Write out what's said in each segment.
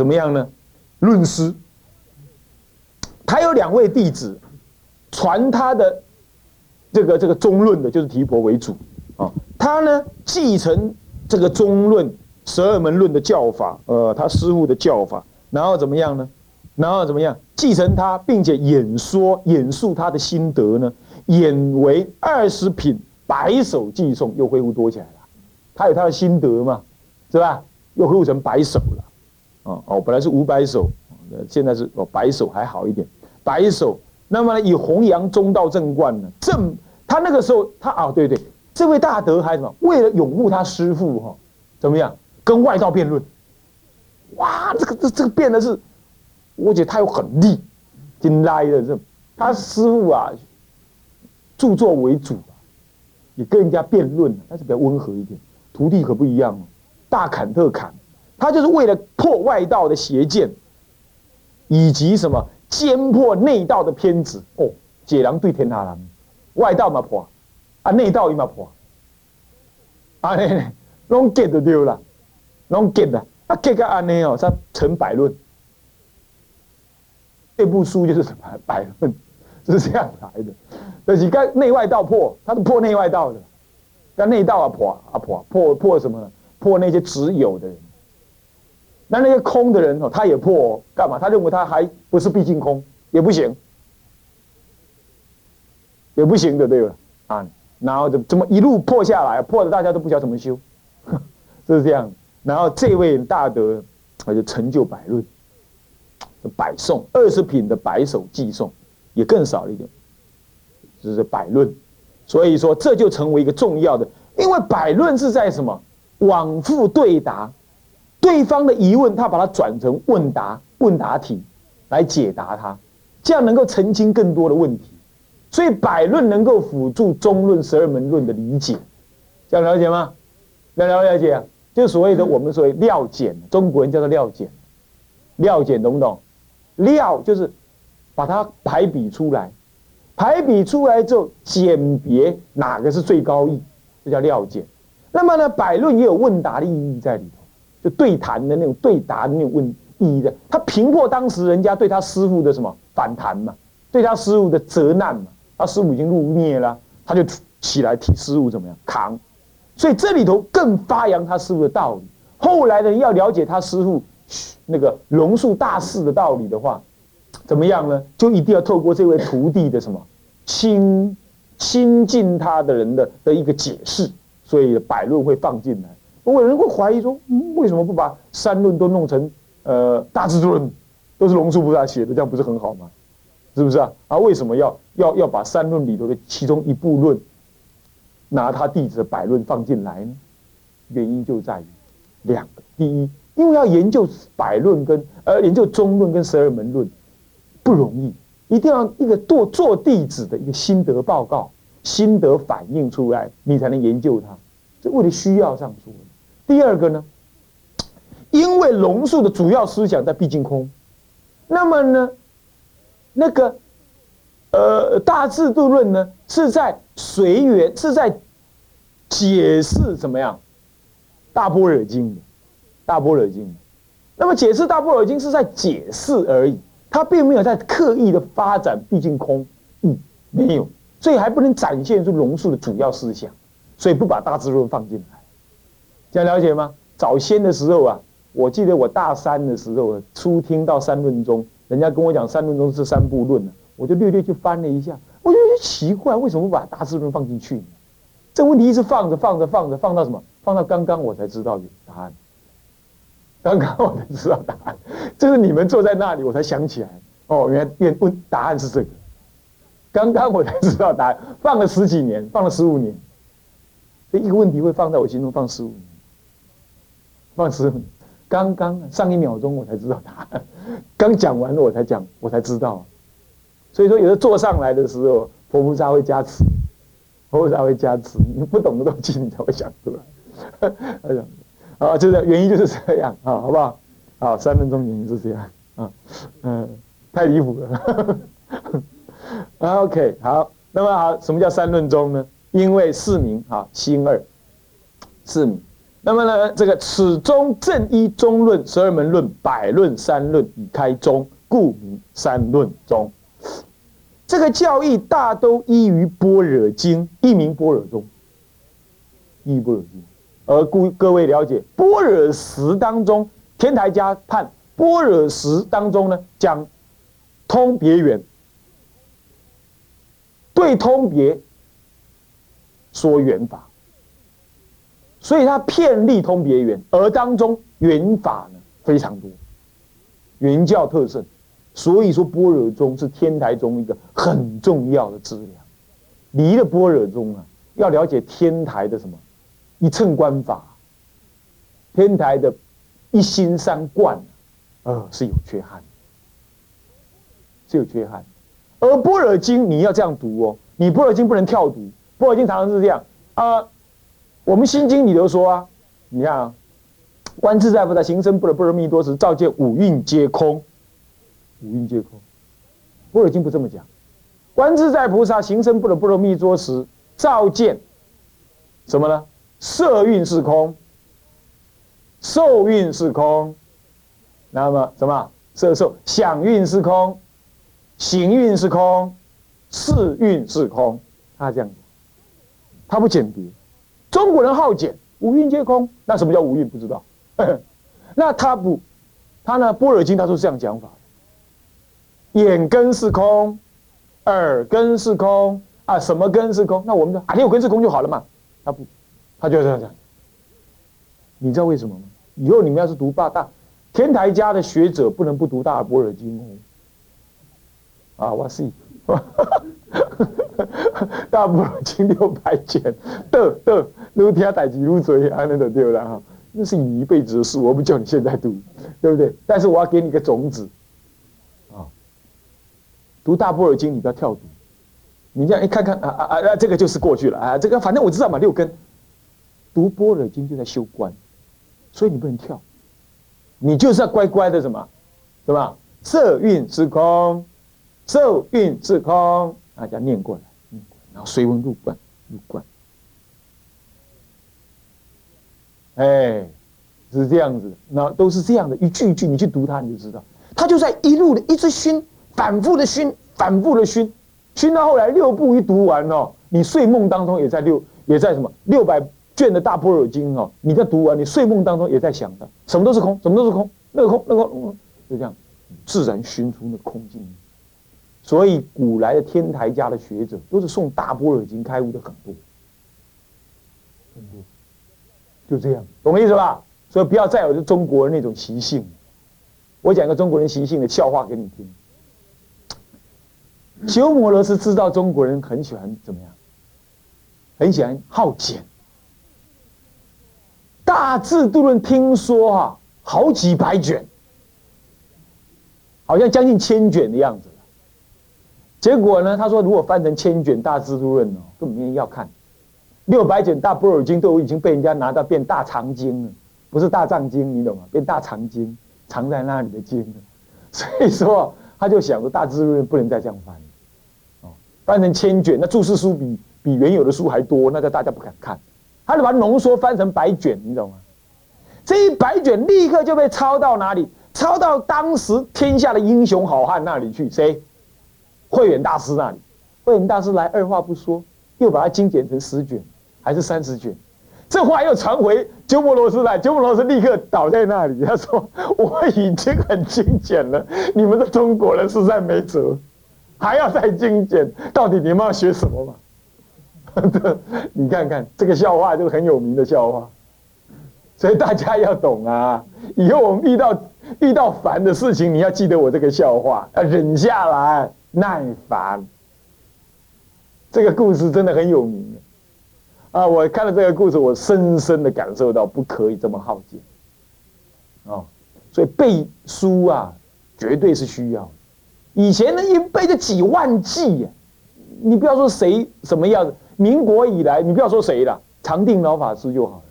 怎么样呢？论师，他有两位弟子，传他的这个这个中论的，就是提婆为主啊。他呢继承这个中论十二门论的教法，呃，他师傅的教法，然后怎么样呢？然后怎么样继承他，并且演说演述他的心得呢？演为二十品白首寄送，又恢复多起来了。他有他的心得嘛，是吧？又恢复成白首了。哦哦，本来是五百首，现在是哦百首还好一点。百首，那么以弘扬中道正观呢？正他那个时候，他啊，对对，这位大德还什么？为了拥护他师父哈，怎么样？跟外道辩论。哇，这个这这个辩的是，我觉得他有很力，挺来的这。他师父啊，著作为主，也跟人家辩论，但是比较温和一点。徒弟可不一样哦，大砍特砍。他就是为了破外道的邪见，以及什么歼破内道的偏执哦。解囊对天下人，外道嘛破，啊内道伊嘛破，啊呢，拢 get 就丢了，拢 get 的，啊 get 个安尼哦，他成百论。这部书就是什么百论，是这样来的。就是跟内外道破，他是破内外道的，但内道啊破啊破破破什么？破那些只有的人。那那些空的人哦，他也破干嘛？他认为他还不是毕竟空，也不行，也不行的，对吧？啊，然后怎怎么一路破下来，破的大家都不晓怎么修，就 是这样。然后这位大德他就成就百论，百颂二十品的百首寄颂也更少一点，就是百论。所以说这就成为一个重要的，因为百论是在什么往复对答。对方的疑问，他把它转成问答问答题来解答他，这样能够澄清更多的问题。所以百论能够辅助中论十二门论的理解，这样了解吗？了了了解，就所谓的我们所谓料简，中国人叫做料简，料简懂不懂？料就是把它排比出来，排比出来之后鉴别哪个是最高义，这叫料简。那么呢，百论也有问答的意义在里头。就对谈的那种对答的那种问意义的，他平破当时人家对他师傅的什么反弹嘛，对他师傅的责难嘛，他师傅已经入灭了，他就起来替师傅怎么样扛，所以这里头更发扬他师傅的道理。后来的人要了解他师傅那个龙树大事的道理的话，怎么样呢？就一定要透过这位徒弟的什么亲亲近他的人的的一个解释，所以百论会放进来。我有人会怀疑说，为什么不把三论都弄成呃大智论，都是龙树菩萨写的，这样不是很好吗？是不是啊？啊，为什么要要要把三论里头的其中一部论，拿他弟子的百论放进来呢？原因就在于两个：第一，因为要研究百论跟呃研究中论跟十二门论不容易，一定要一个做做弟子的一个心得报告、心得反映出来，你才能研究它。这为了需要上说。第二个呢，因为龙树的主要思想在毕竟空，那么呢，那个呃大制度论呢是在随缘，是在解释怎么样？大般若经。的，大般若经。那么解释大般若经是在解释而已，他并没有在刻意的发展毕竟空，嗯，没有，所以还不能展现出龙树的主要思想，所以不把大智论放进来。这样了解吗？早先的时候啊，我记得我大三的时候初听到三论中，人家跟我讲三论中是三部论呢，我就略略去翻了一下，我就觉得奇怪，为什么不把大智论放进去？这问题一直放着放着放着放到什么？放到刚刚我才知道有答案。刚刚我才知道答案，就是你们坐在那里，我才想起来，哦，原来问问答案是这个。刚刚我才知道答案，放了十几年，放了十五年，这一个问题会放在我心中放十五年。放十，刚刚上一秒钟我才知道答案，刚讲完了我才讲，我才知道。所以说，有的坐上来的时候，佛菩萨会加持，佛菩萨会加持，你不懂的东西你才会想出来。哎呀，啊，就是原因就是这样啊，好不好？好，三分钟原因是这样啊，嗯，太离谱了。OK，好，那么好，什么叫三论中呢？因为四名啊，心二，四名。那么呢，这个此中正一中论十二门论百论三论已开宗，故名三论宗。这个教义大都依于般若经，一名般若宗，依般若经。而故各位了解般若时当中，天台家判般若时当中呢，讲通别圆，对通别说圆法。所以它遍历通别圆，而当中圆法呢非常多，圆教特胜。所以说般若宗是天台中一个很重要的资料。离了般若宗啊，要了解天台的什么一乘观法，天台的一心三观，呃是有缺憾，是有缺憾。而般若经你要这样读哦，你般若经不能跳读，般若经常常是这样啊。我们心经里头说啊，你看啊，观自在菩萨行深般若波罗蜜多时，照见五蕴皆空，五蕴皆空。般若经不这么讲，观自在菩萨行深般若波罗蜜多时，照见什么呢？色蕴是空，受蕴是空，那么什么？色受想蕴是空，行蕴是空，识蕴是空。他这样，他不简别。中国人好简，五蕴皆空。那什么叫五蕴？不知道。那他不，他呢？般若经他说这样讲法：眼根是空，耳根是空啊，什么根是空？那我们说啊，六根是空就好了嘛？他不，他就这样讲。你知道为什么吗？以后你们要是读大大天台家的学者，不能不读大般若经哦。啊，我是。大部分经六百卷，的的，如听代几如嘴，安那就对了哈。那是你一辈子的事，我不叫你现在读，对不对？但是我要给你个种子，啊，读大般若经，你不要跳读，你这样一看看啊啊啊，这个就是过去了啊，这个反正我知道嘛，六根。读般若经就在修观，所以你不能跳，你就是要乖乖的什么，对吧？色蕴是空，受蕴是空。大家念过来，然后随文入观，入观。哎，是这样子，那都是这样的，一句一句你去读它，你就知道，他就在一路的一直熏，反复的熏，反复的熏，熏到后来六部一读完哦，你睡梦当中也在六，也在什么六百卷的大般若经哦，你在读完，你睡梦当中也在想的，什么都是空，什么都是空，那个空，那个空，就这样，自然熏出那空境。所以古来的天台家的学者都是送大般若经开悟的很多，很多，就这样，懂我意思吧？所以不要再有中国人那种习性。我讲个中国人习性的笑话给你听。鸠摩罗什知道中国人很喜欢怎么样？很喜欢好简。大智度论听说哈，好几百卷，好像将近千卷的样子。结果呢？他说，如果翻成千卷大智度论哦，根本没人要看。六百卷大般若经都已经被人家拿到变大藏经了，不是大藏经，你懂吗？变大藏经，藏在那里的经。所以说，他就想说，大智度论不能再这样翻了，哦，翻成千卷，那注释书比比原有的书还多，那个大家不敢看。他就把浓缩翻成百卷，你懂吗？这一百卷立刻就被抄到哪里？抄到当时天下的英雄好汉那里去？谁？慧远大师那里，慧远大师来，二话不说，又把它精简成十卷，还是三十卷。这话又传回鸠摩罗什来，鸠摩罗什立刻倒在那里。他说：“我已经很精简了，你们的中国人实在没辙，还要再精简，到底你们要学什么嘛？” 你看看这个笑话，就是很有名的笑话。所以大家要懂啊，以后我们遇到遇到烦的事情，你要记得我这个笑话，要忍下来。耐烦，这个故事真的很有名啊！我看了这个故事，我深深的感受到不可以这么耗尽哦。所以背书啊，绝对是需要。以前呢，一背就几万计呀！你不要说谁什么样子，民国以来，你不要说谁了，长定老法师就好了。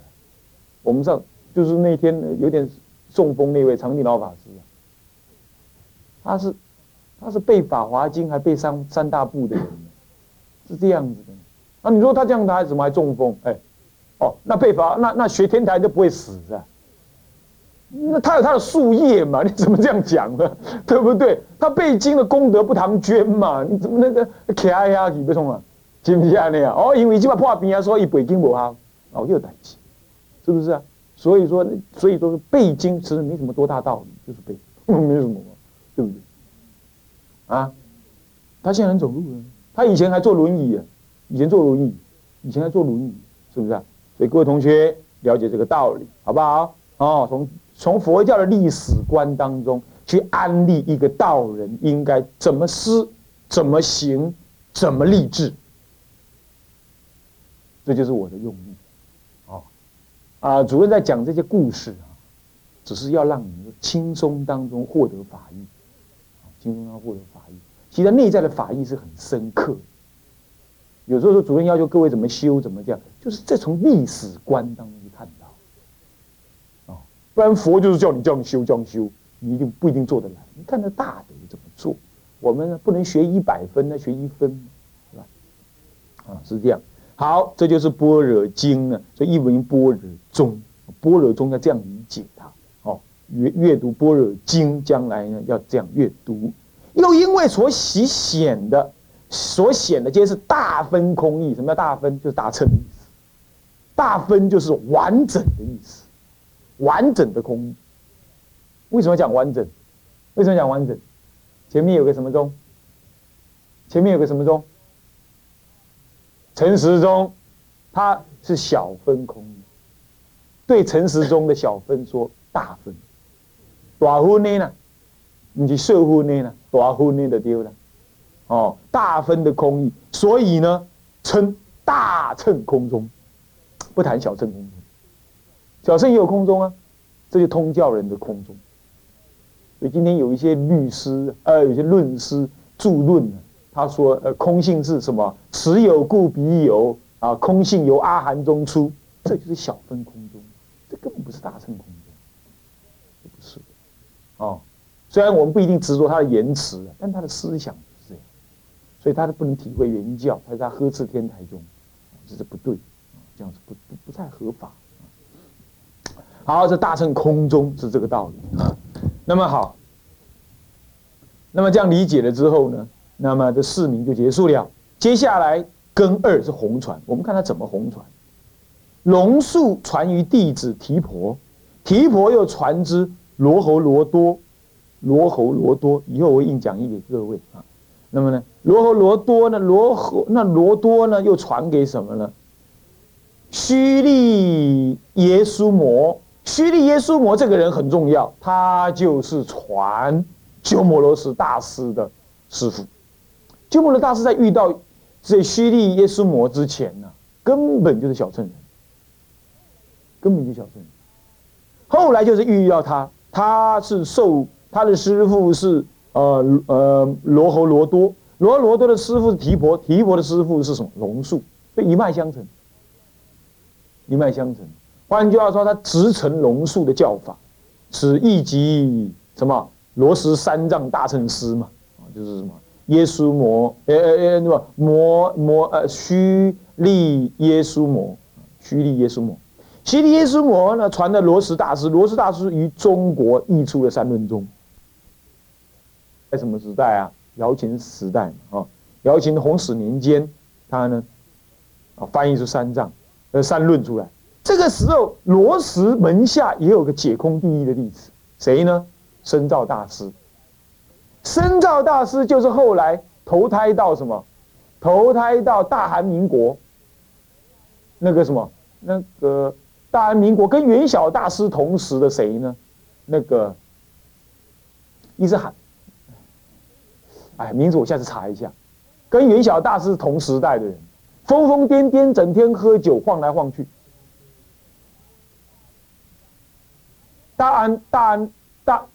我们上就是那天有点中风那位长定老法师，他是。他是背《法华经》还背三三大部的人，是这样子的。那你说他这样，他还怎么还中风？哎，哦，那背法，那那学天台就不会死啊？那他有他的树叶嘛？你怎么这样讲呢？对不对？他背经的功德不唐捐嘛？你怎么那个卡呀？你不冲啊？听不下那样哦？因为今晚破病啊，说一背经不好，哦又胆气，是不是啊？所以说，所以说是背经其实没什么多大道理，就是背，没什么，对不对？啊，他现在能走路了，他以前还坐轮椅啊，以前坐轮椅，以前还坐轮椅，是不是啊？所以各位同学了解这个道理，好不好？哦，从从佛教的历史观当中去安利一个道人应该怎么思、怎么行、怎么立志，这就是我的用意。哦，啊，主任在讲这些故事啊，只是要让你们轻松当中获得法益。轻松要获得法，其实内在的法益是很深刻。有时候说主任要求各位怎么修，怎么这样，就是这从历史观当中去看到。啊，不然佛就是叫你这样修，这样修，你一定不一定做得来。你看那大德怎么做，我们不能学一百分，那学一分，是吧？啊，是这样。好，这就是般若经呢，所以译文般若宗，般若宗要这样理解它。哦阅阅读般若经，将来呢要这样阅读，又因为所喜显的，所显的皆是大分空义。什么叫大分？就是大乘的意思。大分就是完整的意思，完整的空义。为什么讲完整？为什么讲完整？前面有个什么钟？前面有个什么钟？陈时中，他是小分空义，对陈时中的小分说大分。短分呢呢，不是小分呢呢，大分呢就丢了。哦，大分的空义，所以呢称大乘空中，不谈小乘空中。小乘也有空中啊，这就通教人的空中。所以今天有一些律师，呃，有些论师著论呢，他说，呃，空性是什么？此有故彼有啊，空性由阿含中出，这就是小分空中，这根本不是大乘空中，不是。哦，虽然我们不一定执着他的言辞，但他的思想是这样，所以他都不能体会原教，他在呵斥天台宗，这是不对，这样子不不不太合法。好，这大乘空中是这个道理啊。那么好，那么这样理解了之后呢，那么这四名就结束了。接下来根二是红传，我们看他怎么红传。龙树传于弟子提婆，提婆又传之。罗侯罗多，罗侯罗多，以后我会印讲义给各位啊。那么呢，罗侯罗多呢，罗侯那罗多呢，又传给什么呢？须利耶稣摩，须利耶稣摩这个人很重要，他就是传鸠摩罗什大师的师傅。鸠摩罗大师在遇到这须利耶稣摩之前呢，根本就是小乘人，根本就小乘人。后来就是遇到他。他是受他的师傅是呃呃罗侯罗多，罗罗多的师傅是提婆，提婆的师傅是什么？龙树，所以一脉相承，一脉相承。换句话说，他直承龙树的教法，此一级什么？罗什三藏大乘师嘛，啊就是什么？耶稣摩，呃呃呃那么？摩摩呃虚利耶稣摩，虚利耶稣摩。西利耶稣摩呢传的罗什大师，罗什大师于中国译出了三论宗。在什么时代啊？姚琴时代嘛，啊，姚琴弘始年间，他呢，啊，翻译出三藏，呃，三论出来。这个时候，罗什门下也有个解空第一的弟子，谁呢？深造大师。深造大师就是后来投胎到什么？投胎到大韩民国。那个什么？那个。大韩民国跟元晓大师同时的谁呢？那个一直喊，哎，名字我下次查一下。跟元晓大师同时代的人，疯疯癫癫，整天喝酒，晃来晃去。大安，大安，大，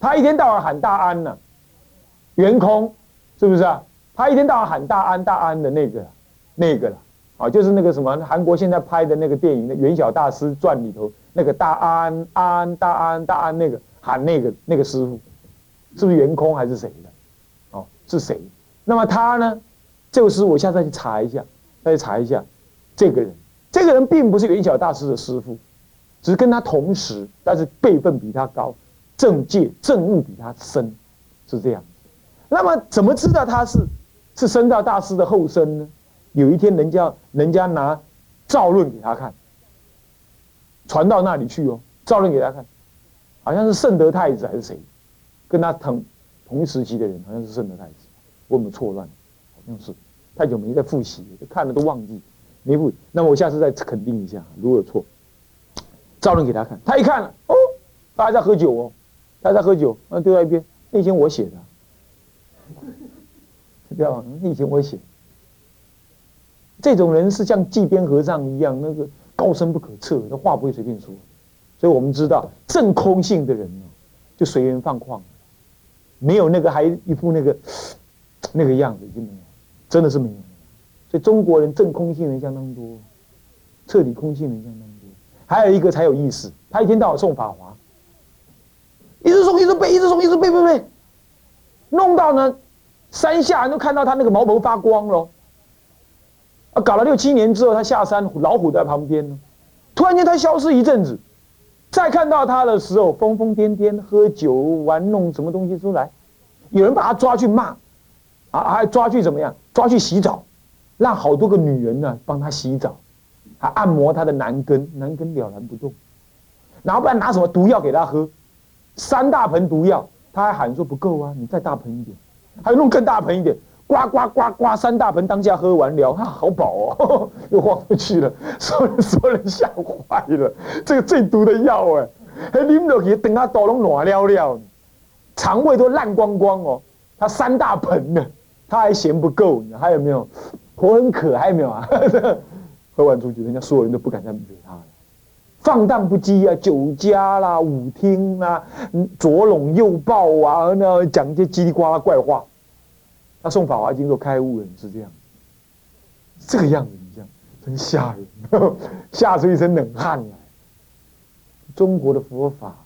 他一天到晚喊大安呢，圆空，是不是啊？他一天到晚喊大安，大安的那个，那个了。啊，就是那个什么，韩国现在拍的那个电影《的《元小大师传》里头那个大安安大安大安那个喊那个那个师傅，是不是圆空还是谁的？是谁？那么他呢？这个师我下次再去查一下，再去查一下这个人。这个人并不是元晓大师的师傅，只是跟他同时，但是辈分比他高，政界政务比他深，是这样。那么怎么知道他是是深道大师的后生呢？有一天，人家人家拿诏论给他看，传到那里去哦。诏论给他看，好像是圣德太子还是谁，跟他同同时期的人，好像是圣德太子，我们错乱？好像是，太久没再复习，看了都忘记。没复，那么我下次再肯定一下，如果有错，赵论给他看，他一看，哦，大家在喝酒哦，大家在喝酒，那丢在一边，那些我写的。不要，以前我写，这种人是像祭边和尚一样，那个高深不可测，那话不会随便说。所以我们知道，正空性的人呢，就随缘放旷，没有那个还一副那个那个样子，已经没有，真的是没有。所以中国人正空性人相当多，彻底空性人相当多。还有一个才有意思，他一天到晚送法华，一直送，一直背，一直送，一直背背背。弄到呢，山下人都看到他那个毛头发光了。啊，搞了六七年之后，他下山，老虎在旁边呢。突然间他消失一阵子，再看到他的时候，疯疯癫癫，喝酒玩弄什么东西出来，有人把他抓去骂，啊，还抓去怎么样？抓去洗澡，让好多个女人呢帮他洗澡，还按摩他的男根，男根了然不动，然后不然拿什么毒药给他喝，三大盆毒药。他还喊说不够啊，你再大盆一点，还弄更大盆一点，呱呱呱呱，三大盆当下喝完了，啊，好饱哦，又晃回去了，所有人所有人吓坏了，这个最毒的药哎，还拎落去等他倒拢暖了了，肠胃都烂光光哦，他三大盆呢，他还嫌不够，还有没有？口很渴，还有没有啊？喝完出去，人家所有人都不敢再理他了。放荡不羁啊，酒家啦，舞厅啦，左拢右抱啊，那讲一些叽里呱啦怪话。他送《法华经》都开悟人是这样，这个样子，你这样真吓人，吓出一身冷汗来。中国的佛法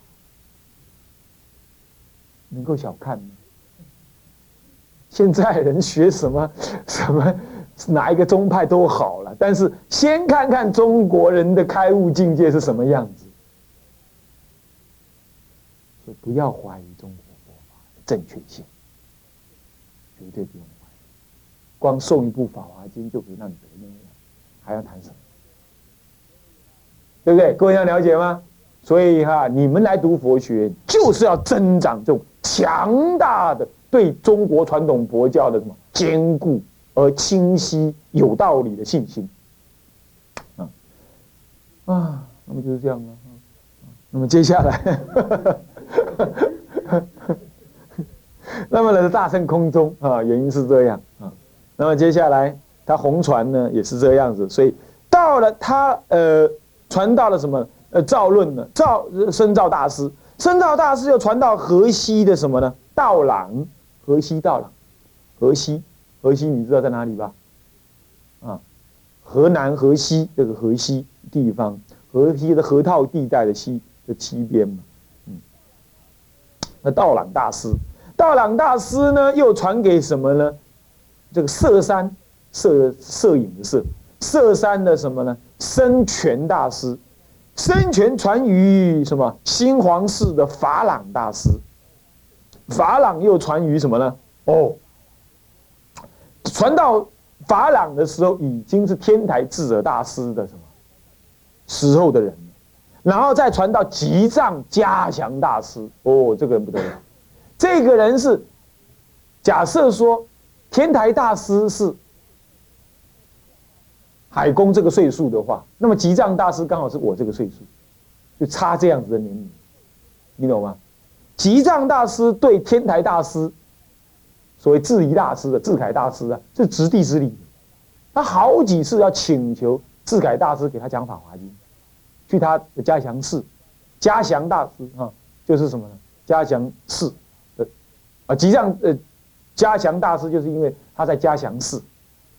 能够小看吗？现在人学什么 什么？哪一个宗派都好了，但是先看看中国人的开悟境界是什么样子。所以不要怀疑中国佛法的正确性，绝对不用怀疑。光送一部《法华经》就可以让你得那样，还要谈什么？对不对？各位要了解吗？所以哈，你们来读佛学，就是要增长这种强大的对中国传统佛教的什么坚固。而清晰有道理的信心，啊啊，那么就是这样了。那么接下来，那么呢，大乘空中啊，原因是这样啊。那么接下来，他红传呢也是这样子，所以到了他呃，传到了什么呃，赵论呢？赵深造大师，深造大师又传到河西的什么呢？道朗，河西道朗，河西。河西你知道在哪里吧？啊，河南河西这个河西地方，河西的河套地带的西的西边嘛，嗯。那道朗大师，道朗大师呢又传给什么呢？这个色山摄摄影的摄色山的什么呢？深泉大师，深泉传于什么？新皇寺的法朗大师，法朗又传于什么呢？哦。传到法朗的时候，已经是天台智者大师的什么时候的人然后再传到吉藏嘉祥大师，哦，这个人不得了，这个人是假设说天台大师是海公这个岁数的话，那么吉藏大师刚好是我这个岁数，就差这样子的年龄，你懂吗？吉藏大师对天台大师。所谓智仪大师的智凯大师啊，是执地之礼。他好几次要请求智凯大师给他讲《法华经》，去他的嘉祥寺。嘉祥大师啊，就是什么呢？嘉祥寺啊，吉藏呃，嘉祥大师就是因为他在嘉祥寺，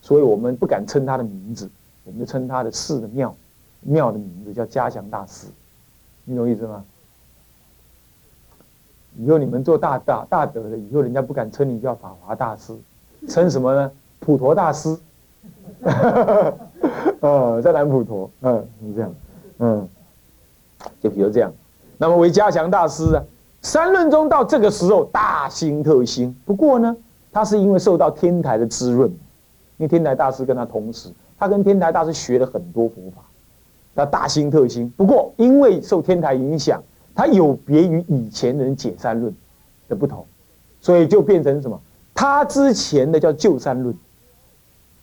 所以我们不敢称他的名字，我们就称他的寺的庙庙的名字叫嘉祥大师。你懂意思吗？以后你们做大大大德的，以后人家不敢称你叫法华大师，称什么呢？普陀大师，啊，呃，在南普陀，嗯，是这样，嗯，就比如这样。那么为加强大师啊，三论中到这个时候大兴特兴。不过呢，他是因为受到天台的滋润，因为天台大师跟他同时，他跟天台大师学了很多佛法，他大兴特兴。不过因为受天台影响，他有别于以前人解三论的不同，所以就变成什么？他之前的叫旧三论，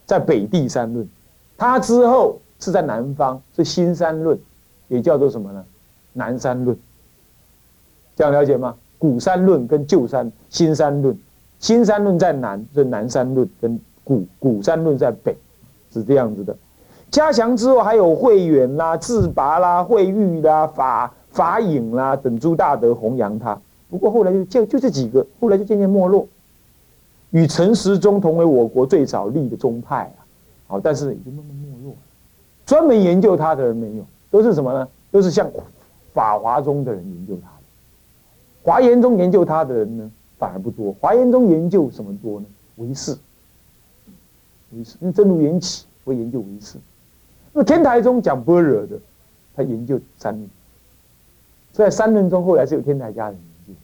在北地三论，他之后是在南方是新三论，也叫做什么呢？南三论，这样了解吗？古三论跟旧三新三论，新三论在南，是南三论跟古古三论在北，是这样子的。加强之后还有慧远啦、智拔啦、慧玉啦、法法影啦等诸大德弘扬他。不过后来就就就这几个，后来就渐渐没落。与陈时中同为我国最早立的宗派啊，好，但是已经慢慢没落。专门研究他的人没有，都是什么呢？都是像。法华中的人研究他，华严中研究他的人呢，反而不多。华严中研究什么多呢？唯识，唯识。那真如缘起会研究唯识。那天台中讲般若的，他研究三论。在三论中，后来是有天台家人研究，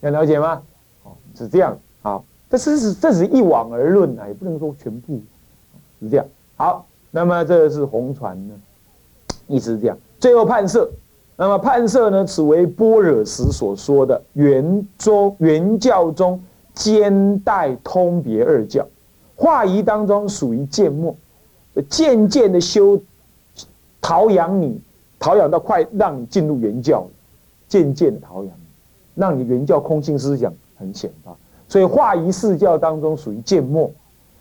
要了解吗？哦，是这样。好，这是这只是一往而论啊，也不能说全部是这样。好，那么这是红传呢，意思是这样。最后判设。那么判设呢？此为般若时所说的原中原教中兼代通别二教，化仪当中属于渐末，渐渐的修陶养你，陶养到快让你进入原教，渐渐的陶养，让你原教空性思想很显发。所以化仪四教当中属于渐末。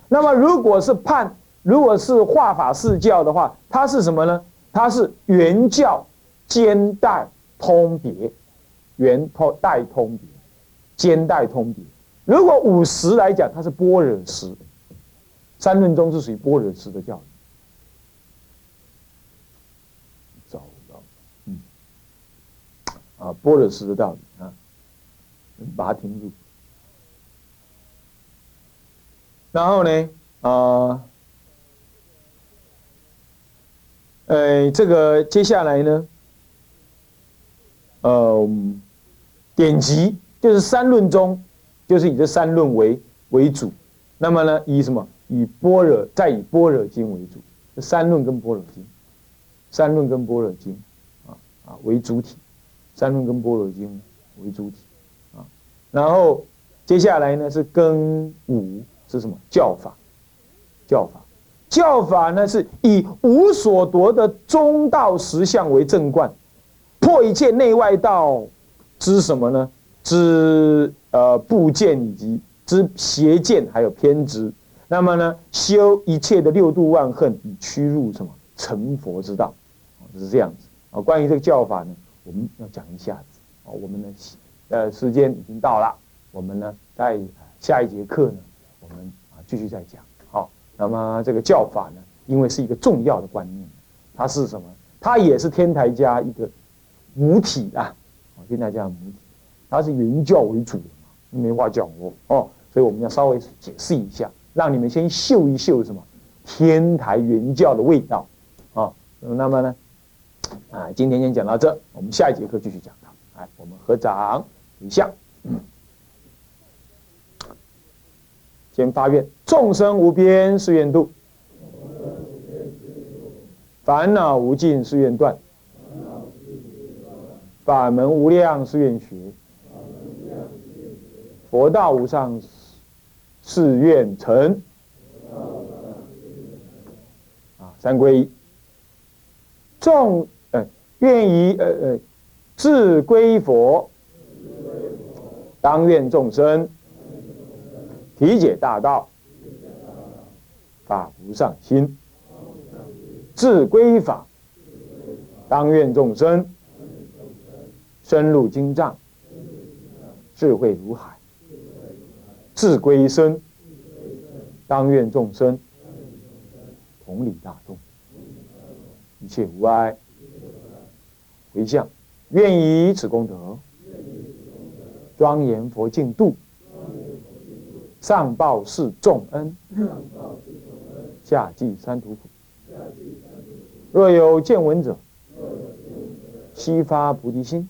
那么如果是判，如果是化法四教的话，它是什么呢？它是原教。兼代通别，圆通代通别，兼代通别。如果五十来讲，它是般若时，三论中是属于般若时的教育。糟糕，嗯，啊，般若时的道理啊，把它停住。然后呢，啊，呃，这个接下来呢？呃，典籍就是三论中，就是以这三论为为主。那么呢，以什么？以般若，再以般若经为主。这三论跟般若经，三论跟般若经，啊啊为主体。三论跟般若经为主体，啊。然后接下来呢是庚午是什么？教法，教法，教法呢是以无所夺的中道实相为正观。破一切内外道之什么呢？之呃部件以及之邪见，还有偏执。那么呢，修一切的六度万恨，以驱入什么成佛之道？就是这样子啊。关于这个教法呢，我们要讲一下子啊。我们呢，呃，时间已经到了，我们呢，在下一节课呢，我们啊继续再讲。好，那么这个教法呢，因为是一个重要的观念，它是什么？它也是天台家一个。母体啊，哦，现在讲母体，它是原教为主的嘛，没话讲哦，哦，所以我们要稍微解释一下，让你们先嗅一嗅什么天台原教的味道，啊，那么呢，啊，今天先讲到这，我们下一节课继续讲它，哎，我们合掌一下，先发愿，众生无边誓愿度，烦恼无尽誓愿断。法门无量誓愿学，佛道无上誓愿成。啊，三归一，众呃愿以呃呃自归佛，当愿众生体解大道，法无上心，自归法，当愿众生。深入经藏，智慧如海，智归身，当愿众生同理大众，一切无碍，回向，愿以此功德，庄严佛净土，上报四重恩，下济三途苦。若有见闻者，悉发菩提心，